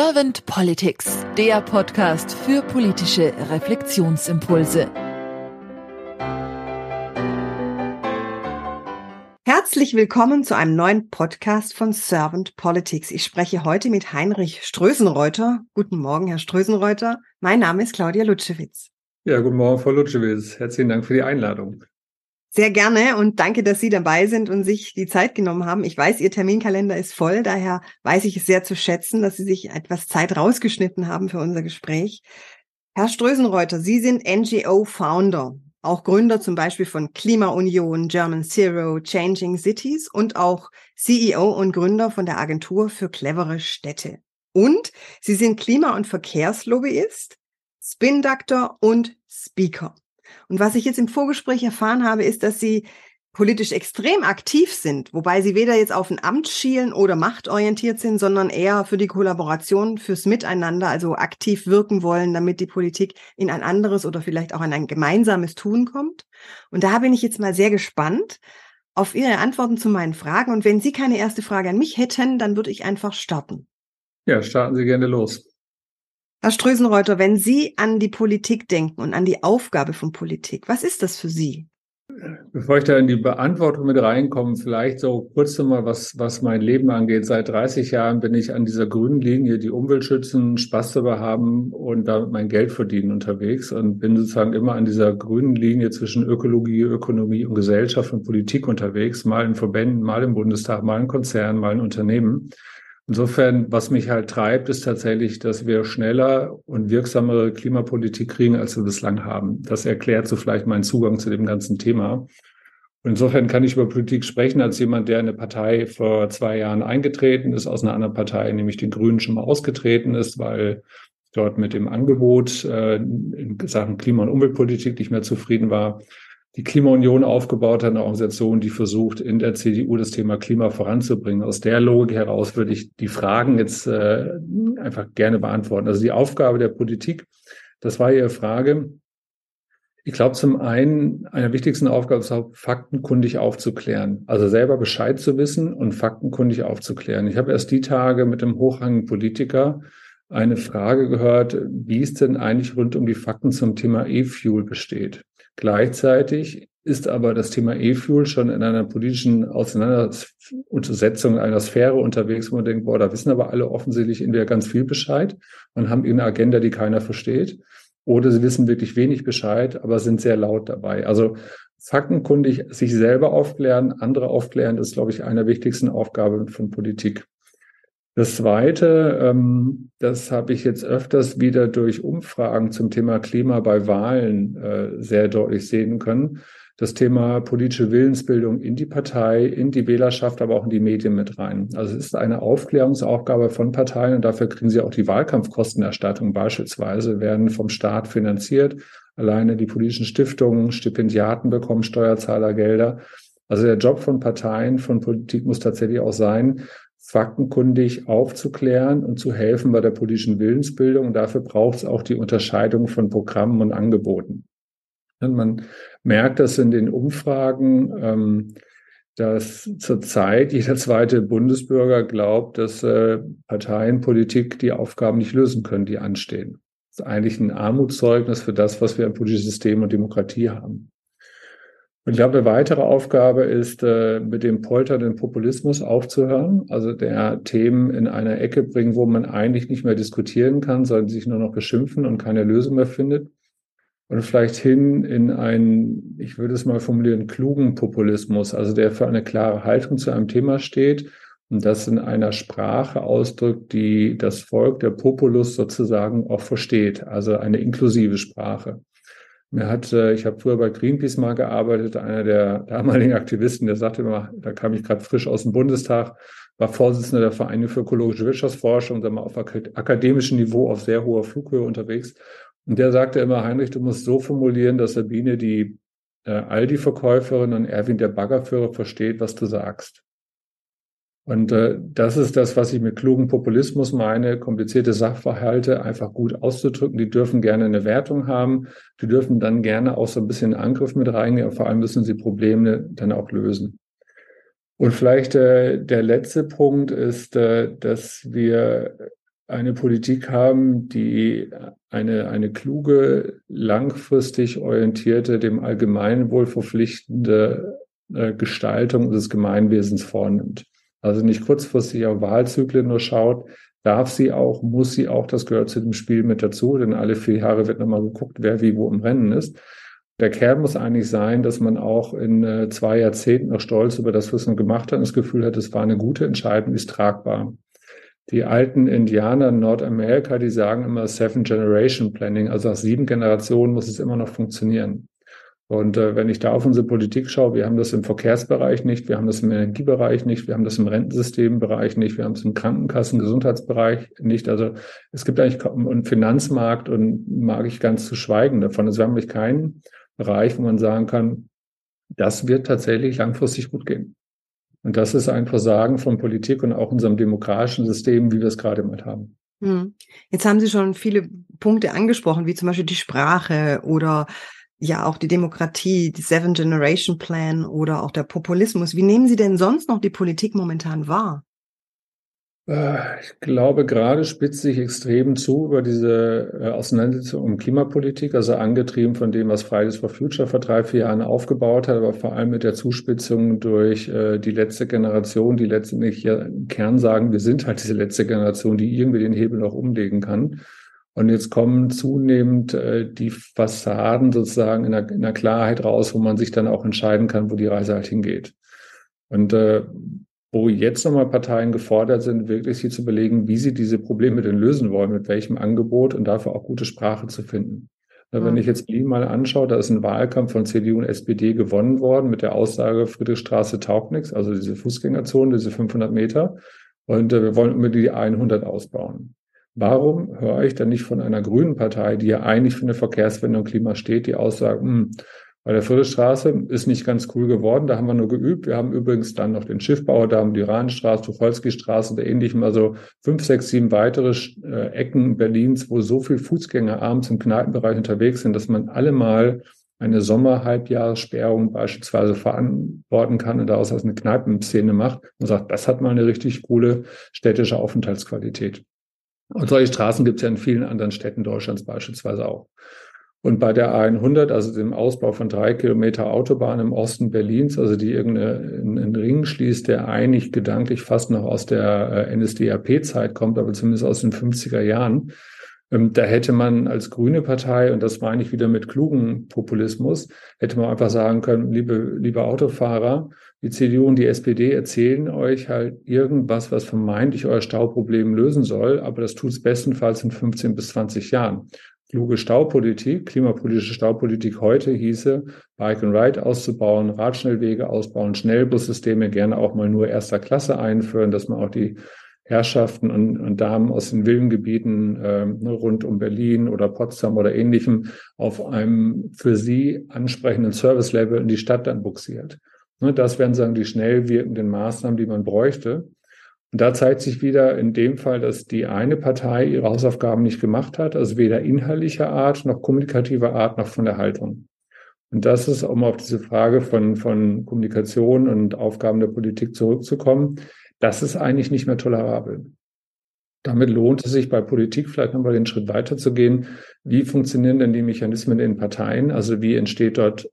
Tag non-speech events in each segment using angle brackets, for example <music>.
Servant Politics, der Podcast für politische Reflexionsimpulse. Herzlich willkommen zu einem neuen Podcast von Servant Politics. Ich spreche heute mit Heinrich Strösenreuter. Guten Morgen, Herr Strösenreuter. Mein Name ist Claudia Lutschewitz. Ja, guten Morgen, Frau Lutschewitz. Herzlichen Dank für die Einladung. Sehr gerne und danke, dass Sie dabei sind und sich die Zeit genommen haben. Ich weiß, Ihr Terminkalender ist voll, daher weiß ich es sehr zu schätzen, dass Sie sich etwas Zeit rausgeschnitten haben für unser Gespräch. Herr Strösenreuter, Sie sind NGO-Founder, auch Gründer zum Beispiel von Klimaunion, German Zero, Changing Cities und auch CEO und Gründer von der Agentur für clevere Städte. Und Sie sind Klima- und Verkehrslobbyist, Spin-Doctor und Speaker. Und was ich jetzt im Vorgespräch erfahren habe, ist, dass sie politisch extrem aktiv sind, wobei sie weder jetzt auf ein Amt schielen oder machtorientiert sind, sondern eher für die Kollaboration, fürs Miteinander, also aktiv wirken wollen, damit die Politik in ein anderes oder vielleicht auch in ein gemeinsames Tun kommt. Und da bin ich jetzt mal sehr gespannt auf Ihre Antworten zu meinen Fragen. Und wenn Sie keine erste Frage an mich hätten, dann würde ich einfach starten. Ja, starten Sie gerne los. Herr Strösenreuter, wenn Sie an die Politik denken und an die Aufgabe von Politik, was ist das für Sie? Bevor ich da in die Beantwortung mit reinkomme, vielleicht so kurz nochmal, was, was mein Leben angeht. Seit 30 Jahren bin ich an dieser grünen Linie, die Umwelt schützen, Spaß dabei haben und damit mein Geld verdienen unterwegs und bin sozusagen immer an dieser grünen Linie zwischen Ökologie, Ökonomie und Gesellschaft und Politik unterwegs, mal in Verbänden, mal im Bundestag, mal in Konzernen, mal in Unternehmen. Insofern, was mich halt treibt, ist tatsächlich, dass wir schneller und wirksamere Klimapolitik kriegen, als wir bislang haben. Das erklärt so vielleicht meinen Zugang zu dem ganzen Thema. Und insofern kann ich über Politik sprechen als jemand, der in eine Partei vor zwei Jahren eingetreten ist, aus einer anderen Partei, nämlich den Grünen, schon mal ausgetreten ist, weil dort mit dem Angebot äh, in Sachen Klima- und Umweltpolitik nicht mehr zufrieden war die Klimaunion aufgebaut hat, eine Organisation, die versucht, in der CDU das Thema Klima voranzubringen. Aus der Logik heraus würde ich die Fragen jetzt äh, einfach gerne beantworten. Also die Aufgabe der Politik, das war Ihre Frage. Ich glaube, zum einen, eine wichtigsten Aufgabe ist auch, faktenkundig aufzuklären. Also selber Bescheid zu wissen und faktenkundig aufzuklären. Ich habe erst die Tage mit einem hochrangigen Politiker eine Frage gehört, wie es denn eigentlich rund um die Fakten zum Thema E-Fuel besteht. Gleichzeitig ist aber das Thema E-Fuel schon in einer politischen Auseinandersetzung in einer Sphäre unterwegs, wo man denkt, boah, da wissen aber alle offensichtlich in der ganz viel Bescheid und haben eine Agenda, die keiner versteht. Oder sie wissen wirklich wenig Bescheid, aber sind sehr laut dabei. Also faktenkundig sich selber aufklären, andere aufklären, ist, glaube ich, eine der wichtigsten Aufgaben von Politik. Das Zweite, ähm, das habe ich jetzt öfters wieder durch Umfragen zum Thema Klima bei Wahlen äh, sehr deutlich sehen können. Das Thema politische Willensbildung in die Partei, in die Wählerschaft, aber auch in die Medien mit rein. Also es ist eine Aufklärungsaufgabe von Parteien und dafür kriegen sie auch die Wahlkampfkostenerstattung beispielsweise, werden vom Staat finanziert. Alleine die politischen Stiftungen, Stipendiaten bekommen Steuerzahlergelder. Also der Job von Parteien, von Politik muss tatsächlich auch sein, faktenkundig aufzuklären und zu helfen bei der politischen Willensbildung. Und dafür braucht es auch die Unterscheidung von Programmen und Angeboten. Und man merkt das in den Umfragen, ähm, dass zurzeit jeder zweite Bundesbürger glaubt, dass äh, Parteienpolitik die Aufgaben nicht lösen können, die anstehen. Das ist eigentlich ein Armutszeugnis für das, was wir im politischen System und Demokratie haben. Und ich glaube, eine weitere Aufgabe ist, äh, mit dem polternden Populismus aufzuhören, also der Themen in eine Ecke bringen, wo man eigentlich nicht mehr diskutieren kann, sondern sich nur noch beschimpfen und keine Lösung mehr findet. Und vielleicht hin in einen, ich würde es mal formulieren, klugen Populismus, also der für eine klare Haltung zu einem Thema steht und das in einer Sprache ausdrückt, die das Volk, der Populus sozusagen auch versteht, also eine inklusive Sprache. Mir hat, äh, ich habe früher bei Greenpeace mal gearbeitet, einer der damaligen <laughs> Aktivisten, der sagte immer, da kam ich gerade frisch aus dem Bundestag, war Vorsitzender der Vereinigung für ökologische Wirtschaftsforschung, dann mal auf akademischem Niveau auf sehr hoher Flughöhe unterwegs. Und der sagte immer, Heinrich, du musst so formulieren, dass Sabine die äh, Aldi-Verkäuferin und Erwin der Baggerführer versteht, was du sagst. Und äh, das ist das, was ich mit klugen Populismus meine, komplizierte Sachverhalte einfach gut auszudrücken. Die dürfen gerne eine Wertung haben. Die dürfen dann gerne auch so ein bisschen Angriff mit reinnehmen. Vor allem müssen sie Probleme dann auch lösen. Und vielleicht äh, der letzte Punkt ist, äh, dass wir eine Politik haben, die eine, eine kluge, langfristig orientierte, dem Allgemeinwohl verpflichtende äh, Gestaltung des Gemeinwesens vornimmt. Also nicht kurzfristig auf Wahlzyklen nur schaut, darf sie auch, muss sie auch, das gehört zu dem Spiel mit dazu, denn alle vier Jahre wird nochmal geguckt, wer wie wo im Rennen ist. Der Kern muss eigentlich sein, dass man auch in äh, zwei Jahrzehnten noch stolz über das, was man gemacht hat, das Gefühl hat, es war eine gute Entscheidung, ist tragbar. Die alten Indianer in Nordamerika, die sagen immer Seven Generation Planning, also nach sieben Generationen muss es immer noch funktionieren. Und äh, wenn ich da auf unsere Politik schaue, wir haben das im Verkehrsbereich nicht, wir haben das im Energiebereich nicht, wir haben das im Rentensystembereich nicht, wir haben es im Krankenkassen, Gesundheitsbereich nicht. Also es gibt eigentlich einen Finanzmarkt und mag ich ganz zu schweigen davon. Also wir haben nämlich keinen Bereich, wo man sagen kann, das wird tatsächlich langfristig gut gehen. Und das ist ein Versagen von Politik und auch unserem demokratischen System, wie wir es gerade mal haben. Hm. Jetzt haben Sie schon viele Punkte angesprochen, wie zum Beispiel die Sprache oder ja auch die Demokratie, die Seven Generation Plan oder auch der Populismus. Wie nehmen Sie denn sonst noch die Politik momentan wahr? Äh, ich glaube, gerade spitzt sich extrem zu über diese äh, Auseinandersetzung um Klimapolitik, also angetrieben von dem, was Fridays for Future vor drei, vier Jahren aufgebaut hat, aber vor allem mit der Zuspitzung durch äh, die letzte Generation, die letztendlich ja im Kern sagen, wir sind halt diese letzte Generation, die irgendwie den Hebel noch umlegen kann. Und jetzt kommen zunehmend die Fassaden sozusagen in einer, in einer Klarheit raus, wo man sich dann auch entscheiden kann, wo die Reise halt hingeht. Und äh, wo jetzt nochmal Parteien gefordert sind, wirklich sie zu belegen, wie sie diese Probleme denn lösen wollen, mit welchem Angebot und dafür auch gute Sprache zu finden. Mhm. Wenn ich jetzt Berlin mal anschaue, da ist ein Wahlkampf von CDU und SPD gewonnen worden mit der Aussage, Friedrichstraße taugt nichts, also diese Fußgängerzone, diese 500 Meter. Und äh, wir wollen immer die 100 ausbauen. Warum höre ich dann nicht von einer grünen Partei, die ja eigentlich für eine Verkehrswende und Klima steht, die Aussage, hm, bei der Viertelstraße ist nicht ganz cool geworden. Da haben wir nur geübt. Wir haben übrigens dann noch den Schiffbauer, da haben die Rahnstraße, Tucholsky-Straße und ähnlichem. Also fünf, sechs, sieben weitere äh, Ecken Berlins, wo so viel Fußgänger abends im Kneipenbereich unterwegs sind, dass man alle mal eine Sommerhalbjahressperrung beispielsweise verantworten kann und daraus eine Kneipenszene macht und sagt, das hat mal eine richtig coole städtische Aufenthaltsqualität. Und solche Straßen gibt es ja in vielen anderen Städten Deutschlands beispielsweise auch. Und bei der A100, also dem Ausbau von drei Kilometer Autobahn im Osten Berlins, also die irgendeinen Ring schließt, der eigentlich gedanklich fast noch aus der äh, NSDAP-Zeit kommt, aber zumindest aus den 50er Jahren, ähm, da hätte man als grüne Partei, und das meine ich wieder mit klugen Populismus, hätte man einfach sagen können, liebe, liebe Autofahrer, die CDU und die SPD erzählen euch halt irgendwas, was vermeintlich euer Stauproblem lösen soll, aber das tut es bestenfalls in 15 bis 20 Jahren kluge Staupolitik, klimapolitische Staupolitik heute hieße, Bike and Ride auszubauen, Radschnellwege ausbauen, Schnellbussysteme gerne auch mal nur erster Klasse einführen, dass man auch die Herrschaften und, und Damen aus den Villengebieten äh, rund um Berlin oder Potsdam oder ähnlichem auf einem für sie ansprechenden Service-Level in die Stadt dann buxiert. Ne, das wären sagen die schnell wirkenden Maßnahmen, die man bräuchte. Und da zeigt sich wieder in dem Fall, dass die eine Partei ihre Hausaufgaben nicht gemacht hat, also weder inhaltlicher Art noch kommunikativer Art noch von der Haltung. Und das ist, um auf diese Frage von, von Kommunikation und Aufgaben der Politik zurückzukommen, das ist eigentlich nicht mehr tolerabel. Damit lohnt es sich bei Politik vielleicht nochmal den Schritt weiterzugehen. Wie funktionieren denn die Mechanismen in Parteien? Also wie entsteht dort,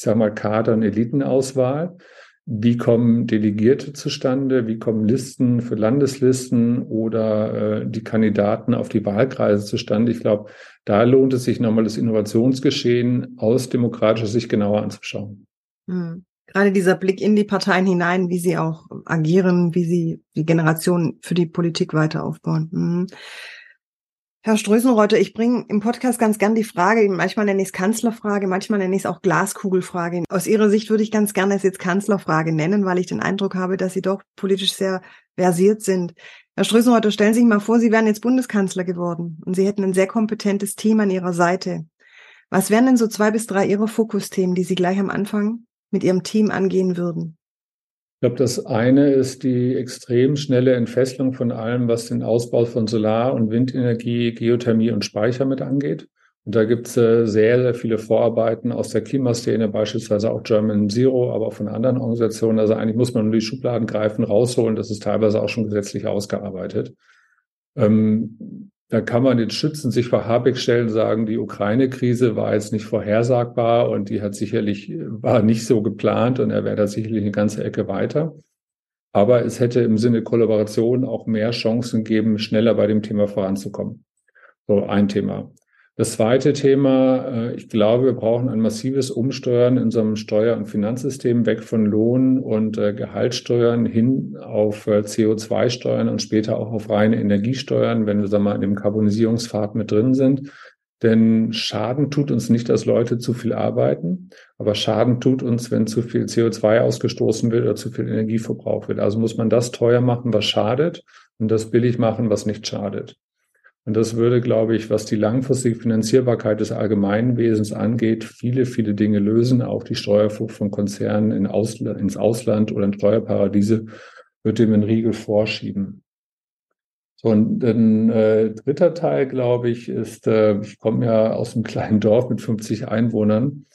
ich sage mal, Kader- und Elitenauswahl? Wie kommen Delegierte zustande? Wie kommen Listen für Landeslisten oder äh, die Kandidaten auf die Wahlkreise zustande? Ich glaube, da lohnt es sich nochmal das Innovationsgeschehen aus demokratischer Sicht genauer anzuschauen. Hm. Gerade dieser Blick in die Parteien hinein, wie sie auch agieren, wie sie die Generation für die Politik weiter aufbauen. Hm. Herr Strößenreuter, ich bringe im Podcast ganz gern die Frage, manchmal nenne ich es Kanzlerfrage, manchmal nenne ich es auch Glaskugelfrage. Aus Ihrer Sicht würde ich ganz gerne es jetzt Kanzlerfrage nennen, weil ich den Eindruck habe, dass Sie doch politisch sehr versiert sind. Herr Strößenreuter, stellen Sie sich mal vor, Sie wären jetzt Bundeskanzler geworden und Sie hätten ein sehr kompetentes Team an Ihrer Seite. Was wären denn so zwei bis drei Ihrer Fokusthemen, die Sie gleich am Anfang mit Ihrem Team angehen würden? Ich glaube, das eine ist die extrem schnelle Entfesselung von allem, was den Ausbau von Solar- und Windenergie, Geothermie und Speicher mit angeht. Und da gibt es äh, sehr, sehr viele Vorarbeiten aus der Klimaszene, beispielsweise auch German Zero, aber auch von anderen Organisationen. Also eigentlich muss man nur die Schubladen greifen, rausholen. Das ist teilweise auch schon gesetzlich ausgearbeitet. Ähm, da kann man den Schützen sich vor Habeck stellen, sagen, die Ukraine-Krise war jetzt nicht vorhersagbar und die hat sicherlich, war nicht so geplant und er wäre da sicherlich eine ganze Ecke weiter. Aber es hätte im Sinne Kollaboration auch mehr Chancen geben, schneller bei dem Thema voranzukommen. So ein Thema. Das zweite Thema, äh, ich glaube, wir brauchen ein massives Umsteuern in unserem Steuer- und Finanzsystem weg von Lohn- und äh, Gehaltssteuern hin auf äh, CO2-Steuern und später auch auf reine Energiesteuern, wenn wir sagen wir mal in dem Karbonisierungspfad mit drin sind. Denn Schaden tut uns nicht, dass Leute zu viel arbeiten, aber Schaden tut uns, wenn zu viel CO2 ausgestoßen wird oder zu viel Energie verbraucht wird. Also muss man das teuer machen, was schadet und das billig machen, was nicht schadet. Und das würde, glaube ich, was die langfristige Finanzierbarkeit des Allgemeinwesens angeht, viele, viele Dinge lösen. Auch die Steuerflucht von Konzernen in Ausl ins Ausland oder in Steuerparadiese wird dem einen Riegel vorschieben. So, und ein äh, dritter Teil, glaube ich, ist, äh, ich komme ja aus einem kleinen <laughs> Dorf mit 50 Einwohnern.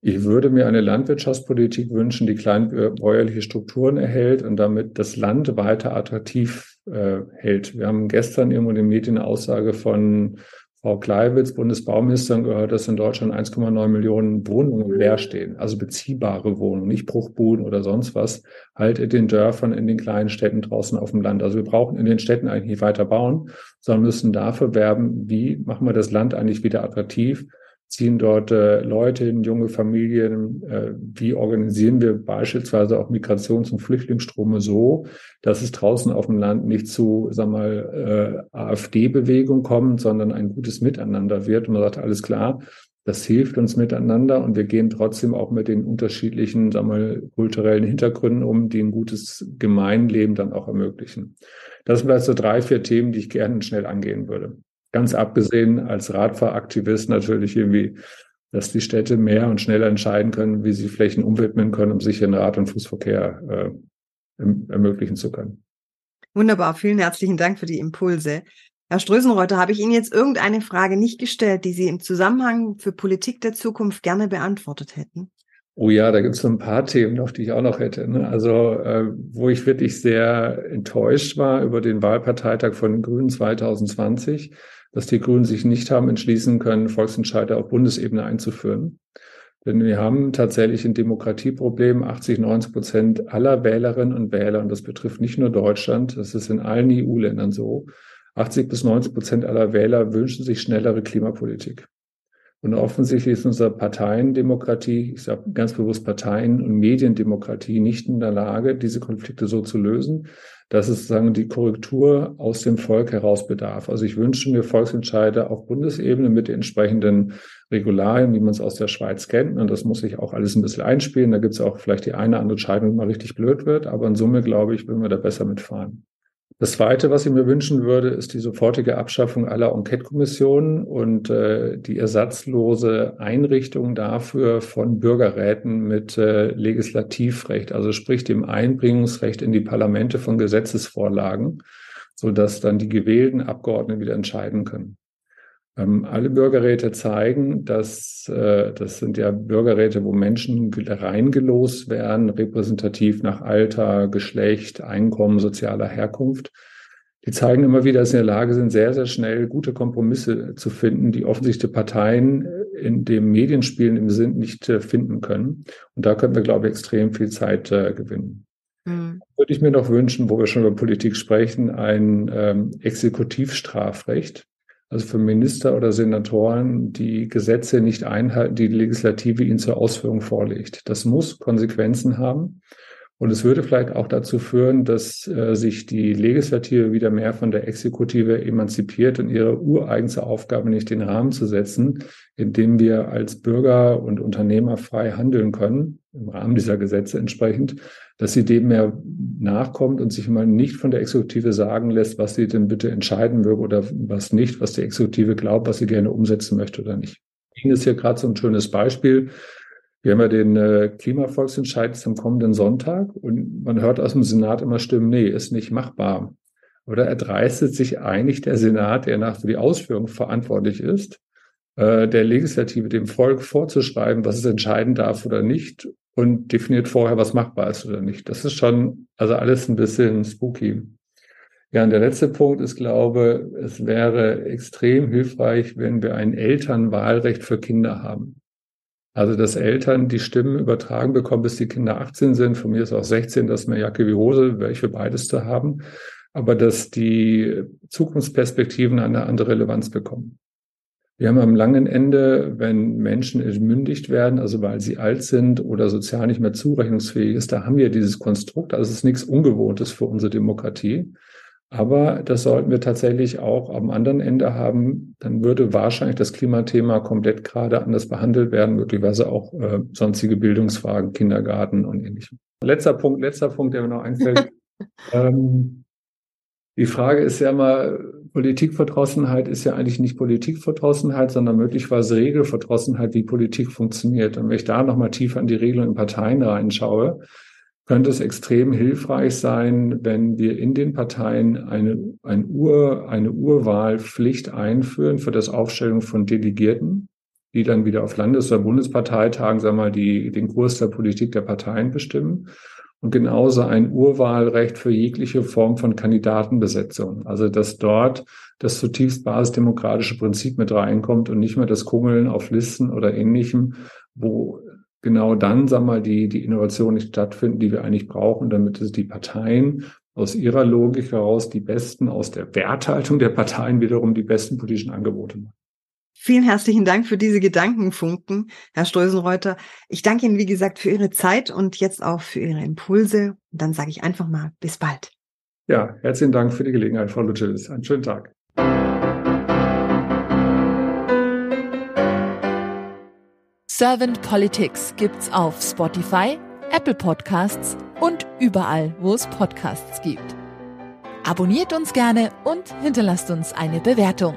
Ich würde mir eine Landwirtschaftspolitik wünschen, die kleinbäuerliche Strukturen erhält und damit das Land weiter attraktiv äh, hält. Wir haben gestern irgendwo in den Medien eine Aussage von Frau Kleiwitz, Bundesbauministerin, gehört, dass in Deutschland 1,9 Millionen Wohnungen leer stehen, also beziehbare Wohnungen, nicht Bruchbuden oder sonst was, halt in den Dörfern, in den kleinen Städten draußen auf dem Land. Also wir brauchen in den Städten eigentlich nicht weiter bauen, sondern müssen dafür werben, wie machen wir das Land eigentlich wieder attraktiv, ziehen dort äh, Leute hin, junge Familien? Äh, wie organisieren wir beispielsweise auch Migrations- und Flüchtlingsströme so, dass es draußen auf dem Land nicht zu, sag mal, äh, AfD-Bewegung kommt, sondern ein gutes Miteinander wird und man sagt, alles klar, das hilft uns miteinander und wir gehen trotzdem auch mit den unterschiedlichen, sag mal, kulturellen Hintergründen um, die ein gutes Gemeinleben dann auch ermöglichen. Das sind vielleicht so drei, vier Themen, die ich gerne schnell angehen würde. Ganz abgesehen als Radfahraktivist natürlich irgendwie, dass die Städte mehr und schneller entscheiden können, wie sie Flächen umwidmen können, um sicheren Rad- und Fußverkehr äh, ermöglichen zu können. Wunderbar, vielen herzlichen Dank für die Impulse. Herr Strösenreuter, habe ich Ihnen jetzt irgendeine Frage nicht gestellt, die Sie im Zusammenhang für Politik der Zukunft gerne beantwortet hätten? Oh ja, da gibt es so ein paar Themen auf die ich auch noch hätte. Ne? Also, äh, wo ich wirklich sehr enttäuscht war über den Wahlparteitag von den Grünen 2020 dass die Grünen sich nicht haben entschließen können, Volksentscheide auf Bundesebene einzuführen. Denn wir haben tatsächlich ein Demokratieproblem. 80, 90 Prozent aller Wählerinnen und Wähler, und das betrifft nicht nur Deutschland, das ist in allen EU-Ländern so, 80 bis 90 Prozent aller Wähler wünschen sich schnellere Klimapolitik. Und offensichtlich ist unsere Parteiendemokratie, ich sage ganz bewusst Parteien- und Mediendemokratie nicht in der Lage, diese Konflikte so zu lösen, dass es sozusagen die Korrektur aus dem Volk heraus bedarf. Also ich wünsche mir Volksentscheide auf Bundesebene mit den entsprechenden Regularien, wie man es aus der Schweiz kennt. Und das muss sich auch alles ein bisschen einspielen. Da gibt es auch vielleicht die eine oder andere Entscheidung, die mal richtig blöd wird. Aber in Summe, glaube ich, würden wir da besser mitfahren. Das Zweite, was ich mir wünschen würde, ist die sofortige Abschaffung aller Enquete-Kommissionen und äh, die ersatzlose Einrichtung dafür von Bürgerräten mit äh, Legislativrecht, also sprich dem Einbringungsrecht in die Parlamente von Gesetzesvorlagen, so dass dann die gewählten Abgeordneten wieder entscheiden können. Ähm, alle Bürgerräte zeigen, dass äh, das sind ja Bürgerräte, wo Menschen reingelost werden, repräsentativ nach Alter, Geschlecht, Einkommen, sozialer Herkunft. Die zeigen immer wieder, dass sie in der Lage sind, sehr, sehr schnell gute Kompromisse zu finden, die offensichtlich Parteien in dem Medienspielen im Sinn nicht äh, finden können. Und da können wir, glaube ich, extrem viel Zeit äh, gewinnen. Mhm. Würde ich mir noch wünschen, wo wir schon über Politik sprechen, ein ähm, Exekutivstrafrecht also für Minister oder Senatoren, die Gesetze nicht einhalten, die die Legislative ihnen zur Ausführung vorlegt. Das muss Konsequenzen haben. Und es würde vielleicht auch dazu führen, dass äh, sich die Legislative wieder mehr von der Exekutive emanzipiert und ihre ureigenste Aufgabe nicht den Rahmen zu setzen, indem wir als Bürger und Unternehmer frei handeln können, im Rahmen dieser Gesetze entsprechend, dass sie dem mehr nachkommt und sich mal nicht von der Exekutive sagen lässt, was sie denn bitte entscheiden würde oder was nicht, was die Exekutive glaubt, was sie gerne umsetzen möchte oder nicht. Ihnen ist hier gerade so ein schönes Beispiel. Wir haben ja den äh, Klimavolksentscheid am kommenden Sonntag und man hört aus dem Senat immer Stimmen, nee, ist nicht machbar. Oder erdreistet sich eigentlich der Senat, der nach für die Ausführung verantwortlich ist, äh, der Legislative, dem Volk vorzuschreiben, was es entscheiden darf oder nicht und definiert vorher, was machbar ist oder nicht. Das ist schon, also alles ein bisschen spooky. Ja, und der letzte Punkt ist, glaube, es wäre extrem hilfreich, wenn wir ein Elternwahlrecht für Kinder haben. Also, dass Eltern die Stimmen übertragen bekommen, bis die Kinder 18 sind. Von mir ist auch 16, das ist mir Jacke wie Hose, welche beides zu haben. Aber dass die Zukunftsperspektiven eine andere Relevanz bekommen. Wir haben am langen Ende, wenn Menschen entmündigt werden, also weil sie alt sind oder sozial nicht mehr zurechnungsfähig ist, da haben wir dieses Konstrukt. Also es ist nichts Ungewohntes für unsere Demokratie. Aber das sollten wir tatsächlich auch am anderen Ende haben. Dann würde wahrscheinlich das Klimathema komplett gerade anders behandelt werden, möglicherweise auch äh, sonstige Bildungsfragen, Kindergarten und ähnlichem. Letzter Punkt, letzter Punkt, der mir noch einfällt. <laughs> ähm, die Frage ist ja mal, Politikverdrossenheit ist ja eigentlich nicht Politikverdrossenheit, sondern möglicherweise Regelverdrossenheit, wie Politik funktioniert. Und wenn ich da nochmal tiefer in die Regeln in Parteien reinschaue, könnte es extrem hilfreich sein, wenn wir in den Parteien eine, ein Ur, eine Urwahlpflicht einführen für das Aufstellen von Delegierten, die dann wieder auf Landes- oder Bundesparteitagen, sagen wir mal, die, den Kurs der Politik der Parteien bestimmen. Und genauso ein Urwahlrecht für jegliche Form von Kandidatenbesetzung. Also, dass dort das zutiefst basisdemokratische Prinzip mit reinkommt und nicht mehr das Kungeln auf Listen oder ähnlichem, wo genau dann, sag mal, die, die Innovationen nicht stattfinden, die wir eigentlich brauchen, damit die Parteien aus ihrer Logik heraus die besten, aus der Werthaltung der Parteien wiederum die besten politischen Angebote machen. Vielen herzlichen Dank für diese Gedankenfunken, Herr Streusenreuter. Ich danke Ihnen, wie gesagt, für Ihre Zeit und jetzt auch für Ihre Impulse. Und dann sage ich einfach mal bis bald. Ja, herzlichen Dank für die Gelegenheit, Frau Lutschewitz. Einen schönen Tag. Servant Politics gibt's auf Spotify, Apple Podcasts und überall, wo es Podcasts gibt. Abonniert uns gerne und hinterlasst uns eine Bewertung.